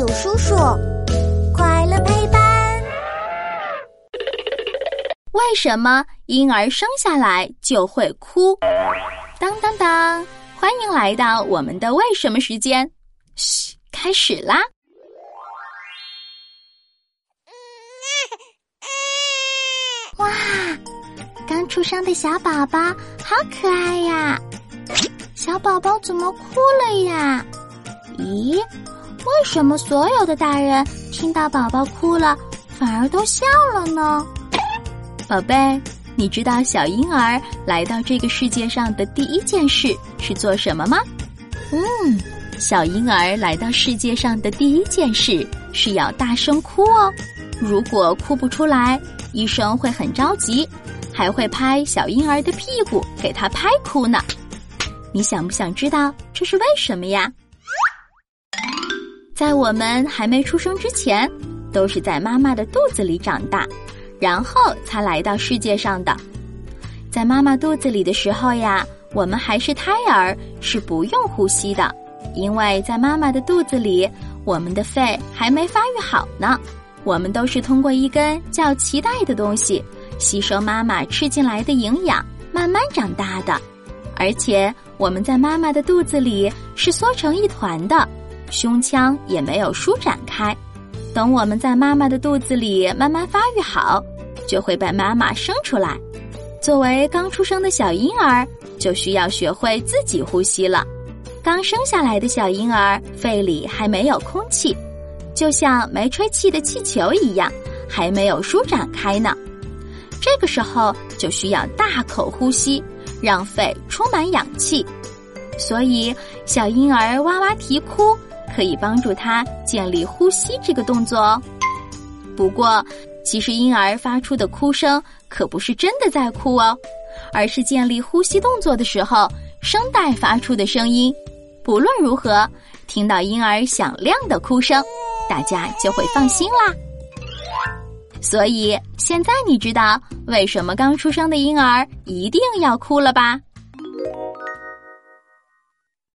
有叔叔，快乐陪伴。为什么婴儿生下来就会哭？当当当！欢迎来到我们的为什么时间。嘘，开始啦！哇，刚出生的小宝宝好可爱呀！小宝宝怎么哭了呀？咦，为什么所有的大人听到宝宝哭了，反而都笑了呢？宝贝，你知道小婴儿来到这个世界上的第一件事是做什么吗？嗯，小婴儿来到世界上的第一件事是要大声哭哦。如果哭不出来，医生会很着急，还会拍小婴儿的屁股给他拍哭呢。你想不想知道这是为什么呀？在我们还没出生之前，都是在妈妈的肚子里长大，然后才来到世界上的。在妈妈肚子里的时候呀，我们还是胎儿，是不用呼吸的，因为在妈妈的肚子里，我们的肺还没发育好呢。我们都是通过一根叫脐带的东西，吸收妈妈吃进来的营养，慢慢长大的。而且我们在妈妈的肚子里是缩成一团的。胸腔也没有舒展开，等我们在妈妈的肚子里慢慢发育好，就会被妈妈生出来。作为刚出生的小婴儿，就需要学会自己呼吸了。刚生下来的小婴儿肺里还没有空气，就像没吹气的气球一样，还没有舒展开呢。这个时候就需要大口呼吸，让肺充满氧气。所以小婴儿哇哇啼哭。可以帮助他建立呼吸这个动作哦。不过，其实婴儿发出的哭声可不是真的在哭哦，而是建立呼吸动作的时候声带发出的声音。不论如何，听到婴儿响亮的哭声，大家就会放心啦。所以，现在你知道为什么刚出生的婴儿一定要哭了吧？